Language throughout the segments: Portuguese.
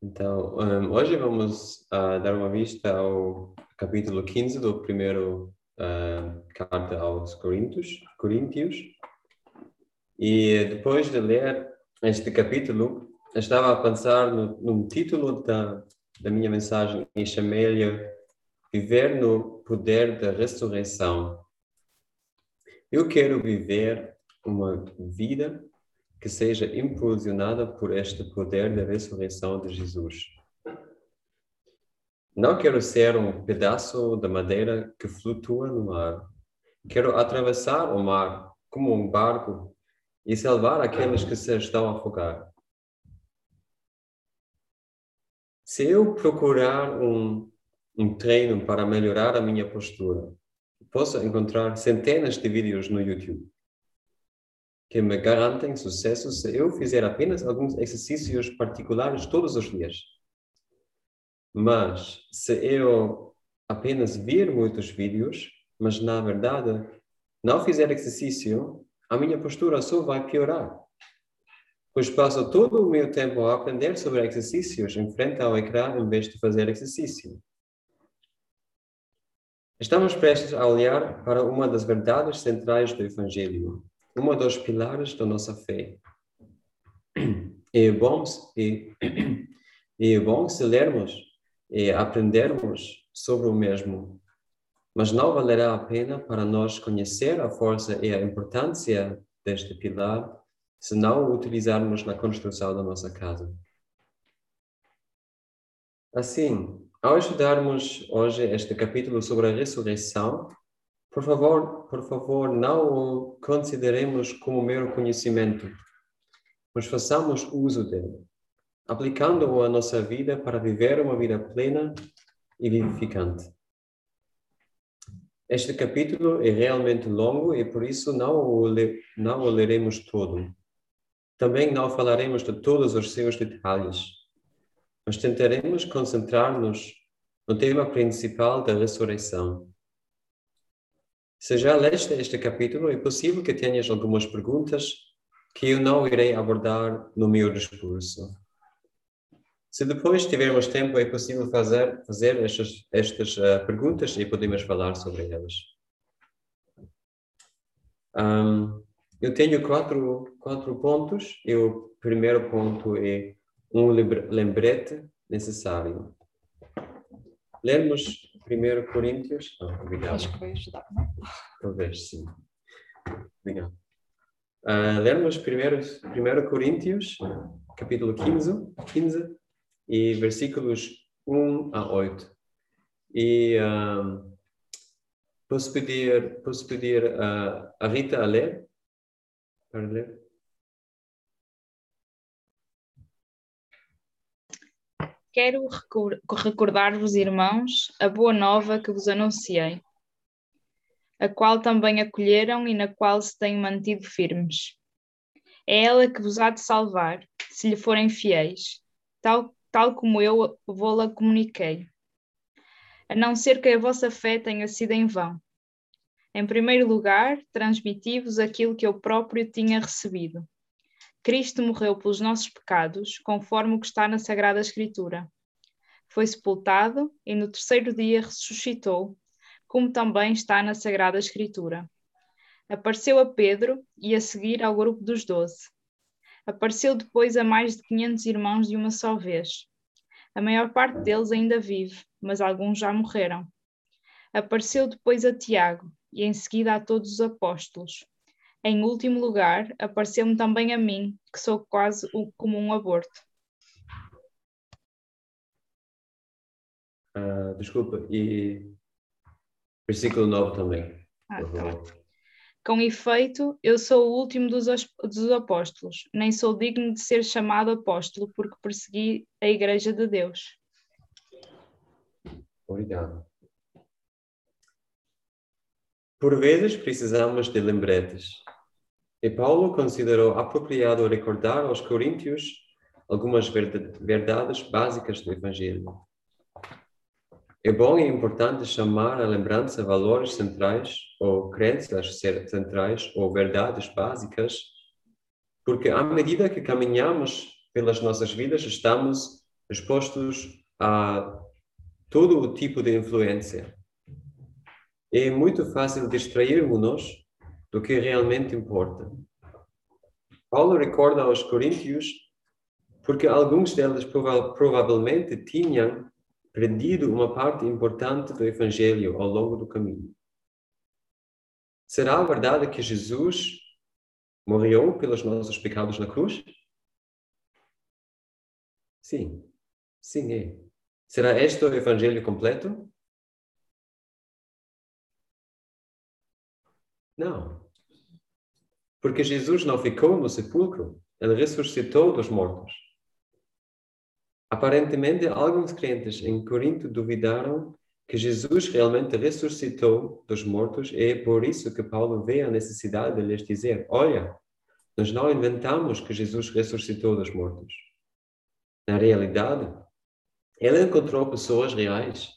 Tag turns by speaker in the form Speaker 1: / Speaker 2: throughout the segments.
Speaker 1: Então, um, hoje vamos uh, dar uma vista ao capítulo 15 do primeiro uh, carta aos Coríntios, Coríntios. E depois de ler este capítulo, estava a pensar no, no título da, da minha mensagem e chamei-lhe Viver no Poder da Ressurreição. Eu quero viver uma vida que seja impulsionada por este poder da ressurreição de Jesus. Não quero ser um pedaço de madeira que flutua no mar. Quero atravessar o mar como um barco e salvar aqueles que se estão a afogar. Se eu procurar um, um treino para melhorar a minha postura, posso encontrar centenas de vídeos no YouTube que me garantem sucesso se eu fizer apenas alguns exercícios particulares todos os dias. Mas se eu apenas ver muitos vídeos, mas na verdade não fizer exercício, a minha postura só vai piorar. Pois passo todo o meu tempo a aprender sobre exercícios em frente ao ecrã em vez de fazer exercício. Estamos prestes a olhar para uma das verdades centrais do Evangelho, uma dos pilares da nossa fé. É bom, e é bom se lermos e aprendermos sobre o mesmo, mas não valerá a pena para nós conhecer a força e a importância deste pilar se não o utilizarmos na construção da nossa casa. Assim, ao estudarmos hoje este capítulo sobre a ressurreição, por favor, por favor, não o consideremos como mero conhecimento, mas façamos uso dele, aplicando-o à nossa vida para viver uma vida plena e vivificante. Este capítulo é realmente longo e por isso não o, não o leremos todo. Também não falaremos de todos os seus detalhes, mas tentaremos concentrar-nos no tema principal da ressurreição se já leste este capítulo, é possível que tenhas algumas perguntas que eu não irei abordar no meu discurso. Se depois tivermos tempo, é possível fazer, fazer estas, estas uh, perguntas e podemos falar sobre elas. Um, eu tenho quatro, quatro pontos e o primeiro ponto é um lembrete necessário. Lermos 1 Coríntios. Oh, obrigado.
Speaker 2: Acho que vai ajudar, não?
Speaker 1: Talvez, sim. Obrigado. Uh, lermos 1 Coríntios, capítulo 15, 15 e versículos 1 a 8. E uh, posso pedir, posso pedir uh, a Rita a ler? Para ler?
Speaker 2: Quero recordar-vos, irmãos, a boa nova que vos anunciei, a qual também acolheram e na qual se têm mantido firmes. É ela que vos há de salvar, se lhe forem fiéis, tal, tal como eu vou-la comuniquei. A não ser que a vossa fé tenha sido em vão. Em primeiro lugar, transmiti-vos aquilo que eu próprio tinha recebido Cristo morreu pelos nossos pecados, conforme o que está na Sagrada Escritura. Foi sepultado e no terceiro dia ressuscitou, como também está na Sagrada Escritura. Apareceu a Pedro e a seguir ao grupo dos doze. Apareceu depois a mais de quinhentos irmãos de uma só vez. A maior parte deles ainda vive, mas alguns já morreram. Apareceu depois a Tiago e em seguida a todos os apóstolos. Em último lugar, apareceu-me também a mim, que sou quase como um aborto.
Speaker 1: Uh, desculpa, e versículo 9 também.
Speaker 2: Ah, tá. Com efeito, eu sou o último dos, dos apóstolos, nem sou digno de ser chamado apóstolo, porque persegui a Igreja de Deus.
Speaker 1: Obrigado. Por vezes precisamos de lembretes. E Paulo considerou apropriado recordar aos coríntios algumas verdades básicas do Evangelho. É bom e importante chamar à lembrança valores centrais ou crenças centrais ou verdades básicas, porque à medida que caminhamos pelas nossas vidas, estamos expostos a todo o tipo de influência. É muito fácil distrairmos-nos do que realmente importa. Paulo recorda aos coríntios porque alguns deles prova provavelmente tinham perdido uma parte importante do evangelho ao longo do caminho. Será verdade que Jesus morreu pelos nossos pecados na cruz? Sim, sim é. Será este o evangelho completo? Não. Porque Jesus não ficou no sepulcro, ele ressuscitou dos mortos. Aparentemente, alguns crentes em Corinto duvidaram que Jesus realmente ressuscitou dos mortos e é por isso que Paulo vê a necessidade de lhes dizer: Olha, nós não inventamos que Jesus ressuscitou dos mortos. Na realidade, ele encontrou pessoas reais.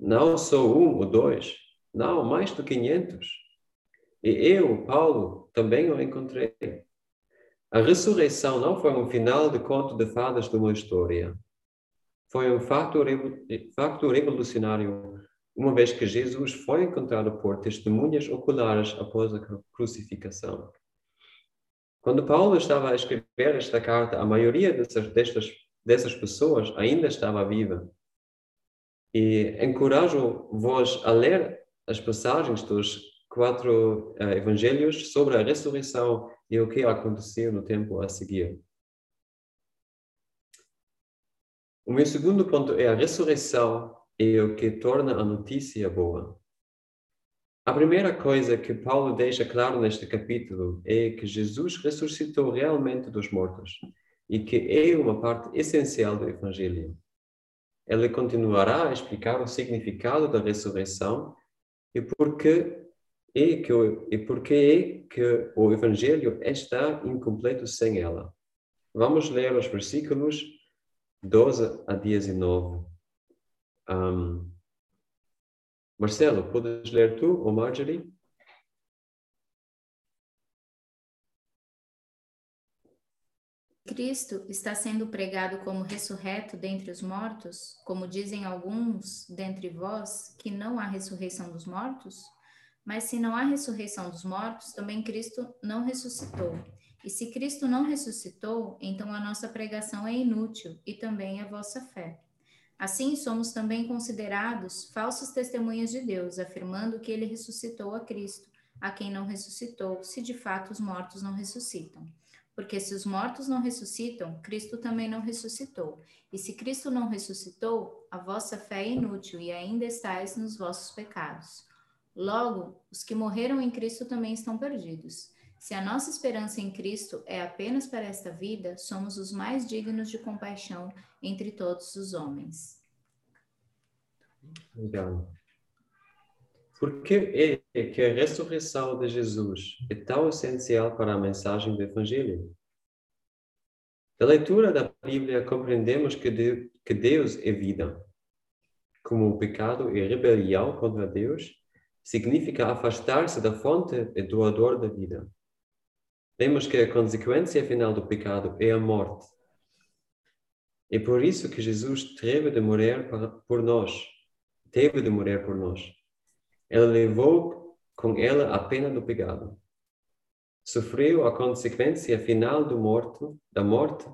Speaker 1: Não só um ou dois, não, mais de 500. E eu, Paulo, também o encontrei. A ressurreição não foi um final de conto de fadas de uma história. Foi um facto, revolucionário, uma vez que Jesus foi encontrado por testemunhas oculares após a crucificação. Quando Paulo estava a escrever esta carta, a maioria dessas, destas, dessas pessoas ainda estava viva. E encorajo-vos a ler as passagens dos quatro uh, evangelhos sobre a ressurreição e o que aconteceu no tempo a seguir. O meu segundo ponto é a ressurreição e o que torna a notícia boa. A primeira coisa que Paulo deixa claro neste capítulo é que Jesus ressuscitou realmente dos mortos e que é uma parte essencial do Evangelho. Ele continuará a explicar o significado da ressurreição e por que é que o, e por que é que o Evangelho está incompleto sem ela. Vamos ler os versículos 12 a 19. Um, Marcelo, podes ler tu ou Marjorie?
Speaker 3: Cristo está sendo pregado como ressurreto dentre os mortos, como dizem alguns dentre vós que não há ressurreição dos mortos? Mas se não há ressurreição dos mortos, também Cristo não ressuscitou. E se Cristo não ressuscitou, então a nossa pregação é inútil e também a vossa fé. Assim, somos também considerados falsos testemunhas de Deus, afirmando que ele ressuscitou a Cristo, a quem não ressuscitou, se de fato os mortos não ressuscitam. Porque se os mortos não ressuscitam, Cristo também não ressuscitou. E se Cristo não ressuscitou, a vossa fé é inútil e ainda estáis nos vossos pecados. Logo, os que morreram em Cristo também estão perdidos. Se a nossa esperança em Cristo é apenas para esta vida, somos os mais dignos de compaixão entre todos os homens.
Speaker 1: Legal. Por que é que a ressurreição de Jesus é tão essencial para a mensagem do Evangelho? Da leitura da Bíblia, compreendemos que, de, que Deus é vida. Como o pecado é rebelião contra Deus, significa afastar-se da fonte e doador da vida. Vemos que a consequência final do pecado é a morte. É por isso que Jesus teve de morrer por nós. Teve de morrer por nós. Ele levou com ela a pena do pecado. Sofreu a consequência final do morto, da morte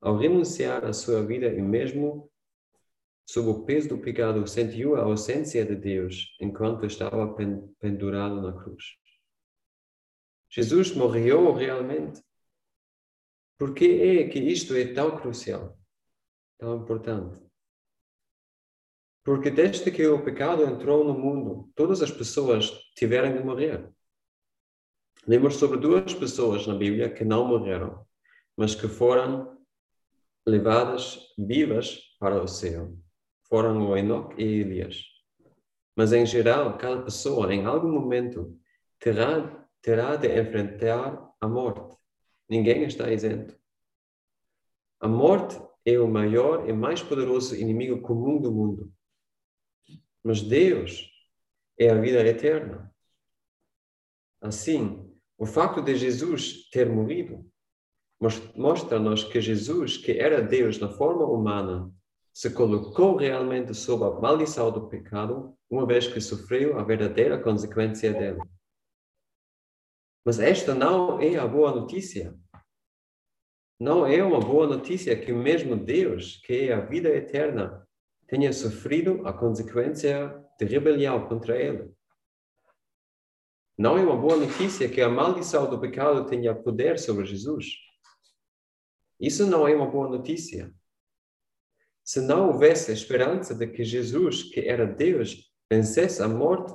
Speaker 1: ao renunciar à sua vida e mesmo sob o peso do pecado sentiu a ausência de Deus enquanto estava pendurado na cruz. Jesus morreu realmente. Por que é que isto é tão crucial, tão importante? Porque desde que o pecado entrou no mundo, todas as pessoas tiveram de morrer. Lemos sobre duas pessoas na Bíblia que não morreram, mas que foram levadas vivas para o céu. Foram o Enoch e Elias. Mas, em geral, cada pessoa, em algum momento, terá, terá de enfrentar a morte. Ninguém está isento. A morte é o maior e mais poderoso inimigo comum do mundo. Mas Deus é a vida eterna. Assim, o facto de Jesus ter morrido mostra-nos que Jesus, que era Deus na forma humana, se colocou realmente sob a maldição do pecado, uma vez que sofreu a verdadeira consequência dele. Mas esta não é a boa notícia. Não é uma boa notícia que mesmo Deus, que é a vida eterna, tenha sofrido a consequência de rebelião contra ele. Não é uma boa notícia que a maldição do pecado tenha poder sobre Jesus. Isso não é uma boa notícia se não houvesse esperança de que Jesus, que era Deus, vencesse a morte,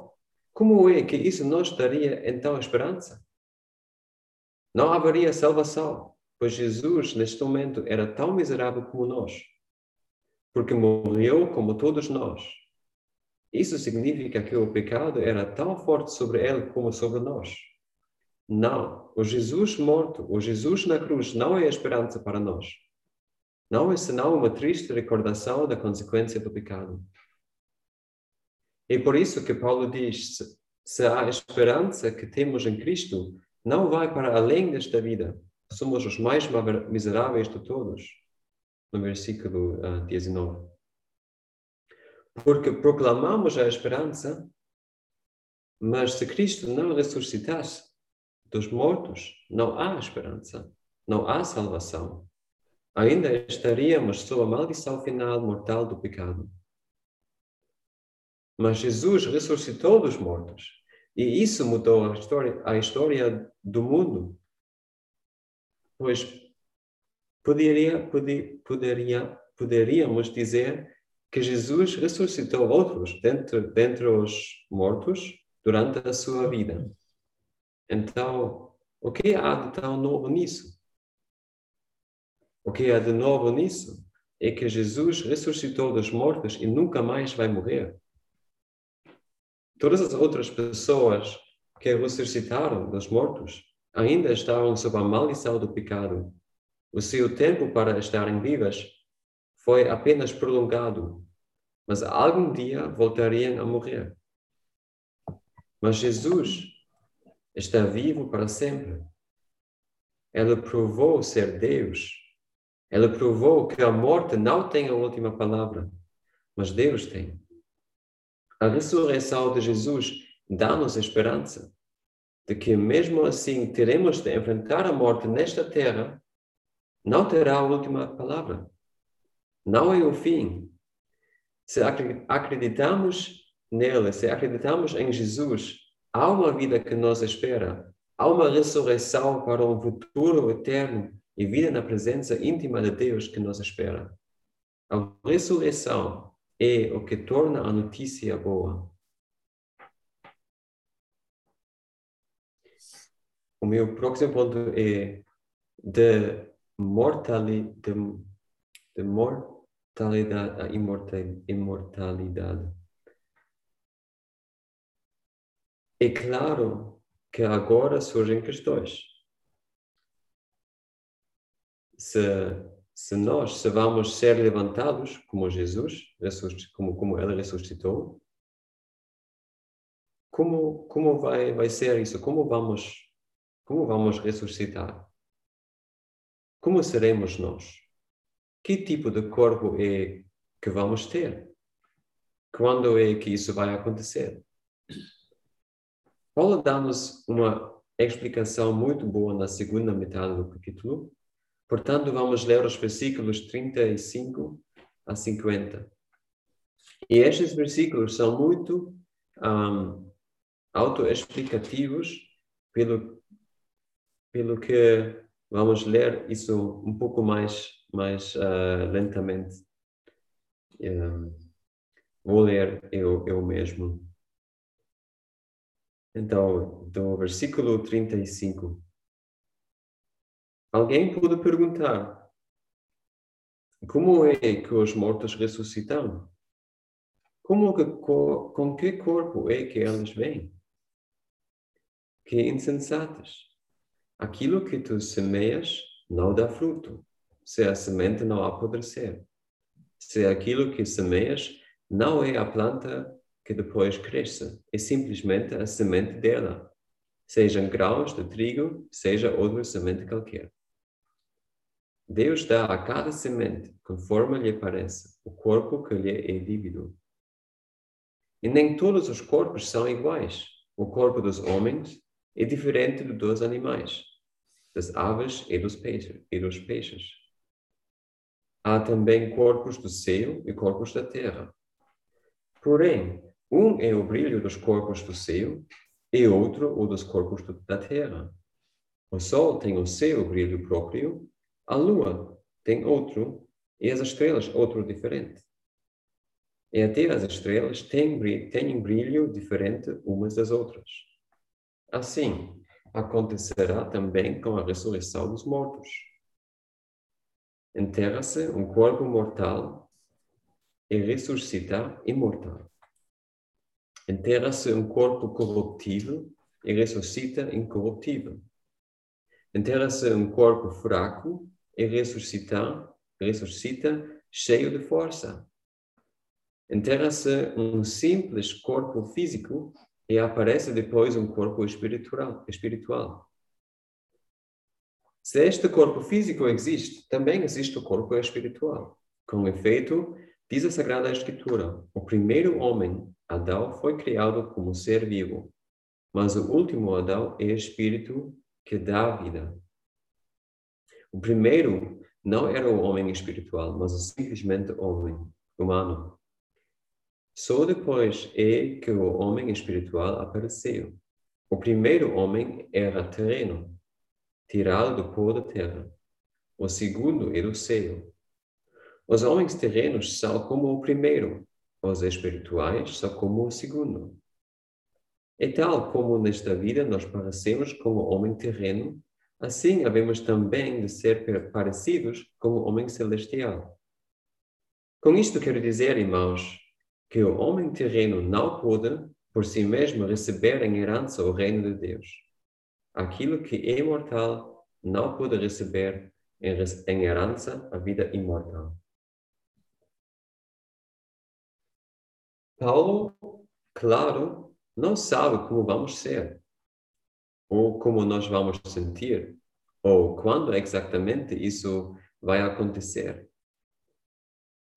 Speaker 1: como é que isso nos daria então esperança? Não haveria salvação, pois Jesus, neste momento, era tão miserável como nós, porque morreu como todos nós. Isso significa que o pecado era tão forte sobre ele como sobre nós. Não, o Jesus morto, o Jesus na cruz, não é esperança para nós não é senão uma triste recordação da consequência do pecado. É por isso que Paulo diz: se a esperança que temos em Cristo não vai para além desta vida, somos os mais miseráveis de todos. No versículo uh, ah, 19. Porque proclamamos a esperança, mas se Cristo não ressuscitasse dos mortos, não há esperança, não há salvação ainda estaríamos sob a maldição final mortal do pecado. Mas Jesus ressuscitou dos mortos e isso mudou a história, a história do mundo. Pois poderia, poderia, poderíamos dizer que Jesus ressuscitou outros dentre, dentre os mortos durante a sua vida. Então, o que há de tão novo nisso? O que há de novo nisso é que Jesus ressuscitou dos mortos e nunca mais vai morrer. Todas as outras pessoas que ressuscitaram dos mortos ainda estavam sob a maldição do pecado. O seu tempo para estarem vivas foi apenas prolongado, mas algum dia voltariam a morrer. Mas Jesus está vivo para sempre. Ele provou ser Deus ela provou que a morte não tem a última palavra, mas Deus tem. A ressurreição de Jesus dá-nos esperança de que, mesmo assim, teremos de enfrentar a morte nesta terra, não terá a última palavra. Não é o fim. Se acreditamos nele, se acreditamos em Jesus, há uma vida que nos espera, há uma ressurreição para um futuro eterno e vida na presença íntima de Deus que nos espera. A ressurreição é o que torna a notícia boa. O meu próximo ponto é de, mortali, de, de mortalidade a imortalidade. É claro que agora surgem questões se, se nós se vamos ser levantados como Jesus, como, como ele ressuscitou, como, como vai, vai ser isso? Como vamos, como vamos ressuscitar? Como seremos nós? Que tipo de corpo é que vamos ter? Quando é que isso vai acontecer? Paulo dá-nos uma explicação muito boa na segunda metade do capítulo, Portanto, vamos ler os versículos 35 a 50. E estes versículos são muito um, autoexplicativos, pelo, pelo que vamos ler isso um pouco mais, mais uh, lentamente. Um, vou ler eu, eu mesmo. Então, do versículo 35. Alguém pode perguntar: como é que os mortos ressuscitam? Como que, com que corpo é que eles vêm? Que insensatos! Aquilo que tu semeias não dá fruto, se a semente não apodrecer. Se aquilo que semeias não é a planta que depois cresce, é simplesmente a semente dela, sejam grãos de trigo, seja outra semente qualquer. Deus dá a cada semente, conforme lhe parece, o corpo que lhe é devido. E nem todos os corpos são iguais. O corpo dos homens é diferente do dos animais, das aves e dos peixes. E dos peixes. Há também corpos do céu e corpos da terra. Porém, um é o brilho dos corpos do céu e outro o dos corpos da terra. O sol tem o seu brilho próprio, a lua tem outro e as estrelas outro diferente. E até as estrelas têm, têm brilho diferente umas das outras. Assim, acontecerá também com a ressurreição dos mortos. Enterra-se um corpo mortal e ressuscita imortal. Enterra-se um corpo corruptível e ressuscita incorruptível. Enterra-se um corpo fraco e ressuscita, cheio de força. Enterra-se um simples corpo físico e aparece depois um corpo espiritual. espiritual. Se este corpo físico existe, também existe o corpo espiritual. Com efeito, diz a Sagrada Escritura: o primeiro homem, Adão, foi criado como ser vivo, mas o último Adão é espírito que dá vida. O primeiro não era o homem espiritual, mas simplesmente homem, humano. Só depois é que o homem espiritual apareceu. O primeiro homem era terreno, tirado do pó da terra. O segundo é do céu. Os homens terrenos são como o primeiro, os espirituais são como o segundo. É tal como nesta vida nós parecemos com o homem terreno, assim havemos também de ser parecidos com o homem celestial. Com isto quero dizer, irmãos, que o homem terreno não pode, por si mesmo, receber em herança o reino de Deus. Aquilo que é mortal não pode receber em herança a vida imortal. Paulo, claro, não sabe como vamos ser, ou como nós vamos sentir, ou quando exatamente isso vai acontecer.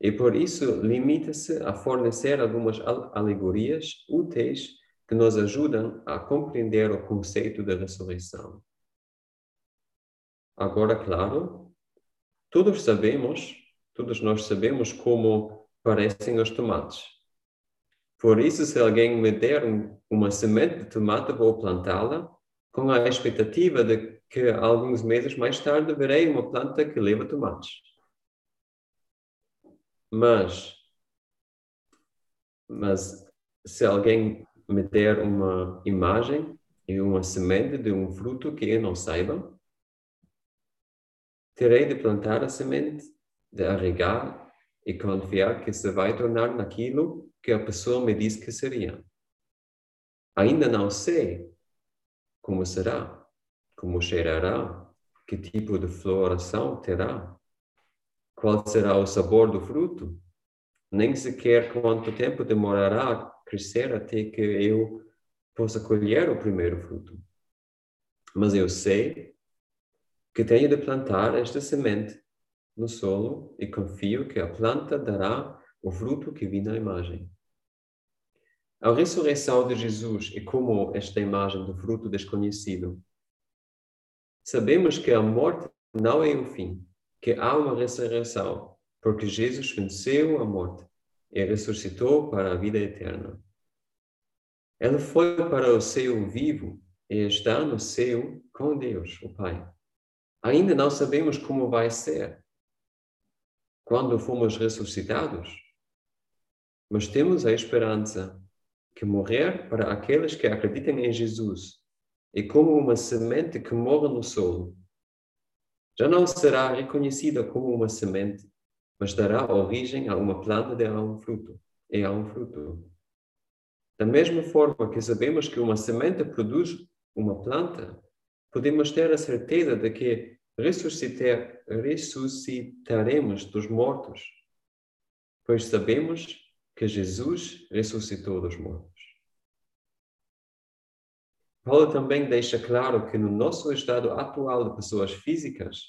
Speaker 1: E por isso limita-se a fornecer algumas alegorias úteis que nos ajudam a compreender o conceito da ressurreição. Agora, claro, todos sabemos, todos nós sabemos como parecem os tomates. Por isso, se alguém me der uma semente de tomate, vou plantá-la com a expectativa de que alguns meses mais tarde verei uma planta que leva tomates. Mas, mas se alguém me der uma imagem e uma semente de um fruto que eu não saiba, terei de plantar a semente, de arregar e confiar que se vai tornar naquilo que a pessoa me diz que seria. Ainda não sei como será, como cheirará, que tipo de floração terá, qual será o sabor do fruto, nem sequer quanto tempo demorará a crescer até que eu possa colher o primeiro fruto. Mas eu sei que tenho de plantar esta semente no solo e confio que a planta dará o fruto que vi na imagem. A ressurreição de Jesus é como esta imagem do fruto desconhecido. Sabemos que a morte não é o fim, que há uma ressurreição, porque Jesus venceu a morte e ressuscitou para a vida eterna. Ele foi para o céu vivo e está no céu com Deus, o Pai. Ainda não sabemos como vai ser quando fomos ressuscitados, mas temos a esperança que morrer para aqueles que acreditam em Jesus é como uma semente que morre no solo. Já não será reconhecida como uma semente, mas dará origem a uma planta de um fruto, e a um fruto. Da mesma forma que sabemos que uma semente produz uma planta, podemos ter a certeza de que ressuscitar, ressuscitaremos dos mortos, pois sabemos que Jesus ressuscitou dos mortos. Paulo também deixa claro que no nosso estado atual de pessoas físicas,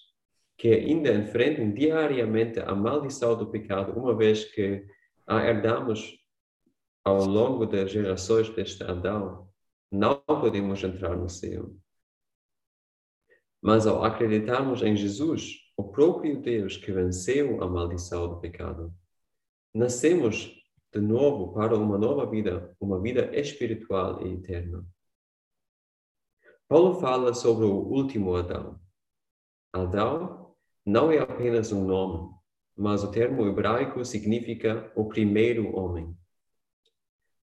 Speaker 1: que ainda enfrentam diariamente a maldição do pecado, uma vez que a herdamos ao longo das gerações deste Adão, não podemos entrar no céu. Mas ao acreditarmos em Jesus, o próprio Deus que venceu a maldição do pecado, nascemos de novo para uma nova vida, uma vida espiritual e eterna. Paulo fala sobre o último Adão. Adão não é apenas um nome, mas o termo hebraico significa o primeiro homem.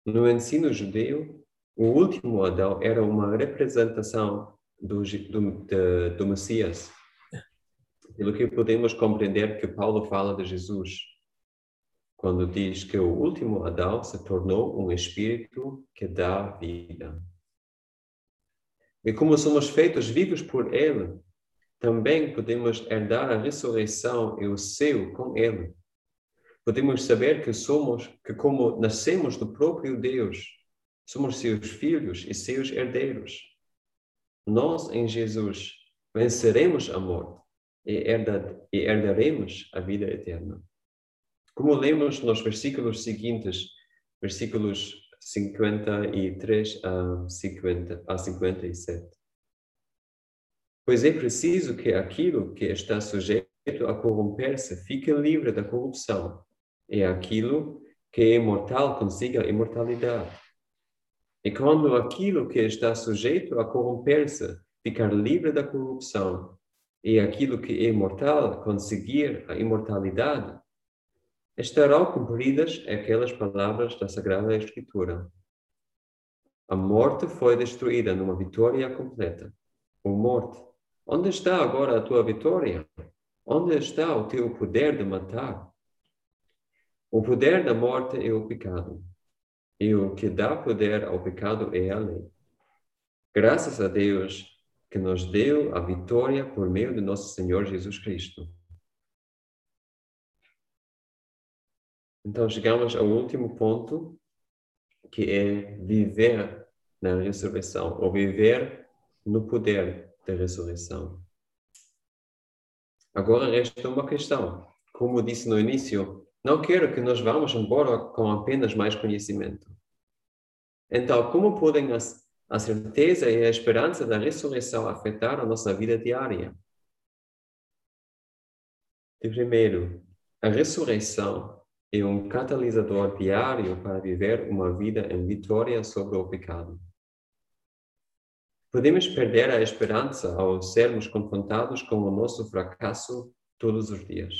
Speaker 1: No ensino judeu, o último Adão era uma representação do, do, de, do Messias, pelo que podemos compreender que Paulo fala de Jesus, quando diz que o último Adão se tornou um espírito que dá vida. E como somos feitos vivos por Ele, também podemos herdar a ressurreição e o céu com Ele podemos saber que somos, que como nascemos do próprio Deus, somos seus filhos e seus herdeiros. Nós, em Jesus, venceremos a morte e, e herdaremos a vida eterna. Como lemos nos versículos seguintes, versículos 53 a, 50, a 57. Pois é preciso que aquilo que está sujeito a corromper-se fique livre da corrupção é aquilo que é imortal consiga a imortalidade. E quando aquilo que está sujeito a corromper-se ficar livre da corrupção, e aquilo que é imortal conseguir a imortalidade, estarão cumpridas aquelas palavras da Sagrada Escritura. A morte foi destruída numa vitória completa. O morte, onde está agora a tua vitória? Onde está o teu poder de matar? O poder da morte é o pecado. E o que dá poder ao pecado é a lei. Graças a Deus que nos deu a vitória por meio de nosso Senhor Jesus Cristo. Então chegamos ao último ponto, que é viver na ressurreição, ou viver no poder da ressurreição. Agora resta uma questão. Como disse no início, não quero que nós vamos embora com apenas mais conhecimento. Então, como podem a certeza e a esperança da ressurreição afetar a nossa vida diária? De primeiro, a ressurreição é um catalisador diário para viver uma vida em vitória sobre o pecado. Podemos perder a esperança ao sermos confrontados com o nosso fracasso todos os dias.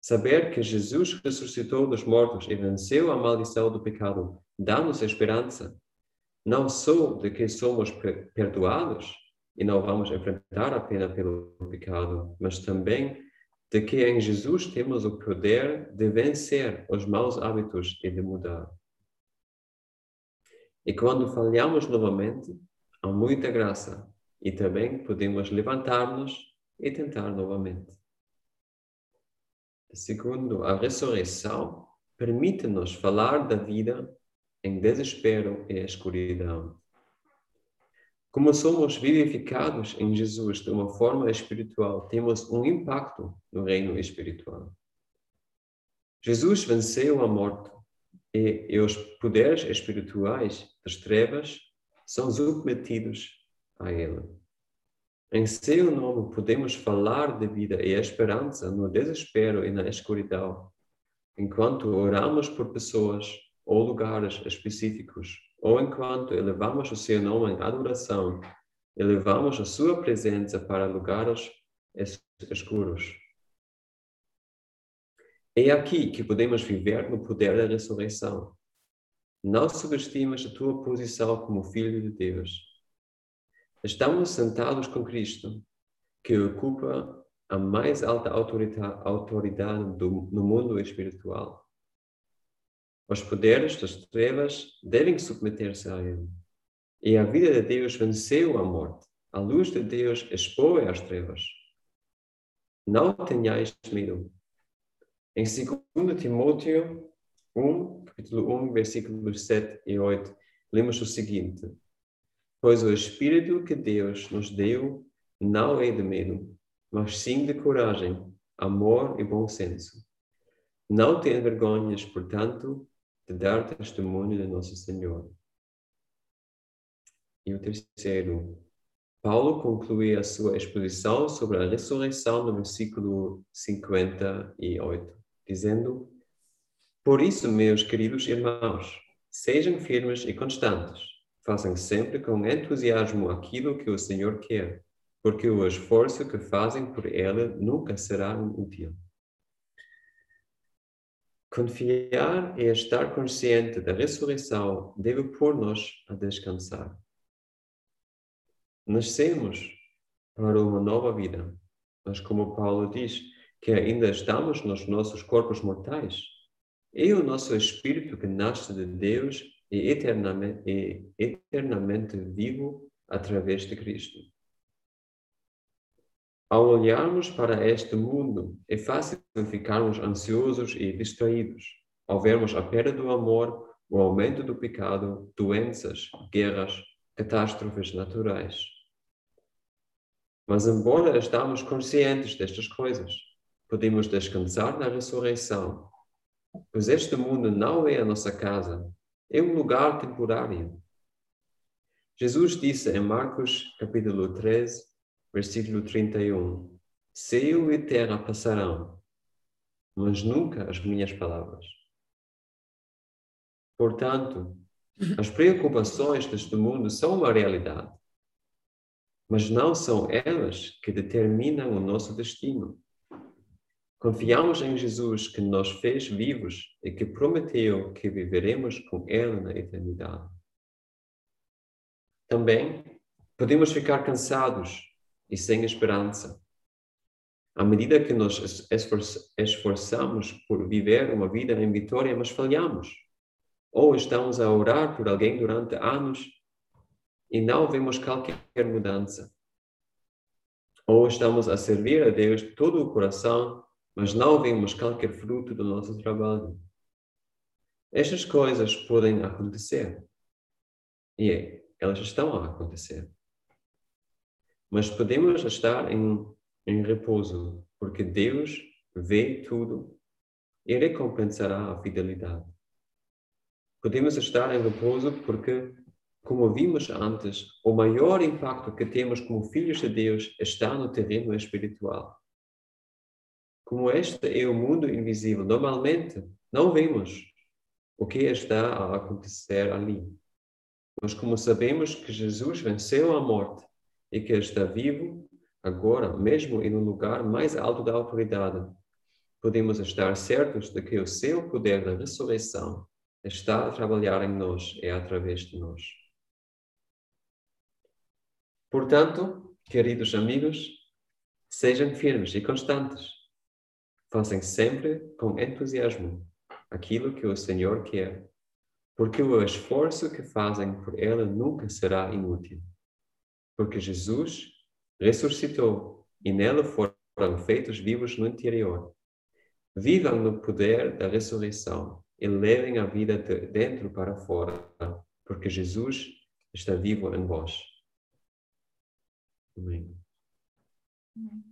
Speaker 1: Saber que Jesus ressuscitou dos mortos e venceu a maldição do pecado dá-nos esperança, não só de que somos perdoados e não vamos enfrentar a pena pelo pecado, mas também de que em Jesus temos o poder de vencer os maus hábitos e de mudar. E quando falhamos novamente, há muita graça e também podemos levantar-nos e tentar novamente. Segundo, a ressurreição permite-nos falar da vida em desespero e escuridão. Como somos vivificados em Jesus de uma forma espiritual, temos um impacto no reino espiritual. Jesus venceu a morte e, e os poderes espirituais das trevas são submetidos a Ele. Em seu nome podemos falar de vida e esperança no desespero e na escuridão, enquanto oramos por pessoas ou lugares específicos, ou enquanto elevamos o seu nome em adoração, elevamos a sua presença para lugares escuros. É aqui que podemos viver no poder da ressurreição. Não subestimes a tua posição como filho de Deus Estamos sentados com Cristo, que ocupa a mais alta autoridade do, no mundo espiritual. Os poderes das trevas devem submeter-se a Ele. E a vida de Deus venceu a morte. A luz de Deus expõe as trevas. Não tenhais medo. Em 2 Timóteo 1, capítulo 1, versículos 7 e 8, lemos o seguinte: Pois o Espírito que Deus nos deu não é de medo, mas sim de coragem, amor e bom senso. Não te envergonhes, portanto, de dar testemunho de nosso Senhor. E o terceiro, Paulo conclui a sua exposição sobre a ressurreição no versículo 58, dizendo: Por isso, meus queridos irmãos, sejam firmes e constantes, façam sempre com entusiasmo aquilo que o Senhor quer, porque o esforço que fazem por Ele nunca será inútil. Confiar e estar consciente da ressurreição deve pôr-nos a descansar. Nascemos para uma nova vida, mas como Paulo diz, que ainda estamos nos nossos corpos mortais, é o nosso espírito que nasce de Deus e eternamente, e eternamente vivo através de Cristo. Ao olharmos para este mundo, é fácil ficarmos ansiosos e distraídos, ao vermos a perda do amor, o aumento do pecado, doenças, guerras, catástrofes naturais. Mas, embora estamos conscientes destas coisas, podemos descansar na ressurreição, pois este mundo não é a nossa casa, é um lugar temporário. Jesus disse em Marcos capítulo 13, versículo 31, Céu e terra passarão, mas nunca as minhas palavras. Portanto, as preocupações deste mundo são uma realidade, mas não são elas que determinam o nosso destino. Confiamos em Jesus que nos fez vivos e que prometeu que viveremos com Ele na eternidade. Também podemos ficar cansados e sem esperança. À medida que nos esforçamos por viver uma vida em vitória, mas falhamos. Ou estamos a orar por alguém durante anos e não vemos qualquer mudança. Ou estamos a servir a Deus de todo o coração mas não vemos qualquer fruto do nosso trabalho. Estas coisas podem acontecer. E é, elas estão a acontecer. Mas podemos estar em, em repouso, porque Deus vê tudo e recompensará a fidelidade. Podemos estar em repouso porque, como vimos antes, o maior impacto que temos como filhos de Deus está no terreno espiritual. Como este é o mundo invisível, normalmente não vemos o que está a acontecer ali. Mas como sabemos que Jesus venceu a morte e que está vivo agora, mesmo em um lugar mais alto da autoridade, podemos estar certos de que o seu poder da ressurreição está a trabalhar em nós e através de nós. Portanto, queridos amigos, sejam firmes e constantes Fazem sempre com entusiasmo aquilo que o Senhor quer, porque o esforço que fazem por Ele nunca será inútil. Porque Jesus ressuscitou e nele foram feitos vivos no interior. Vivam no poder da ressurreição e levem a vida de dentro para fora, porque Jesus está vivo em vós. Amém. Amém.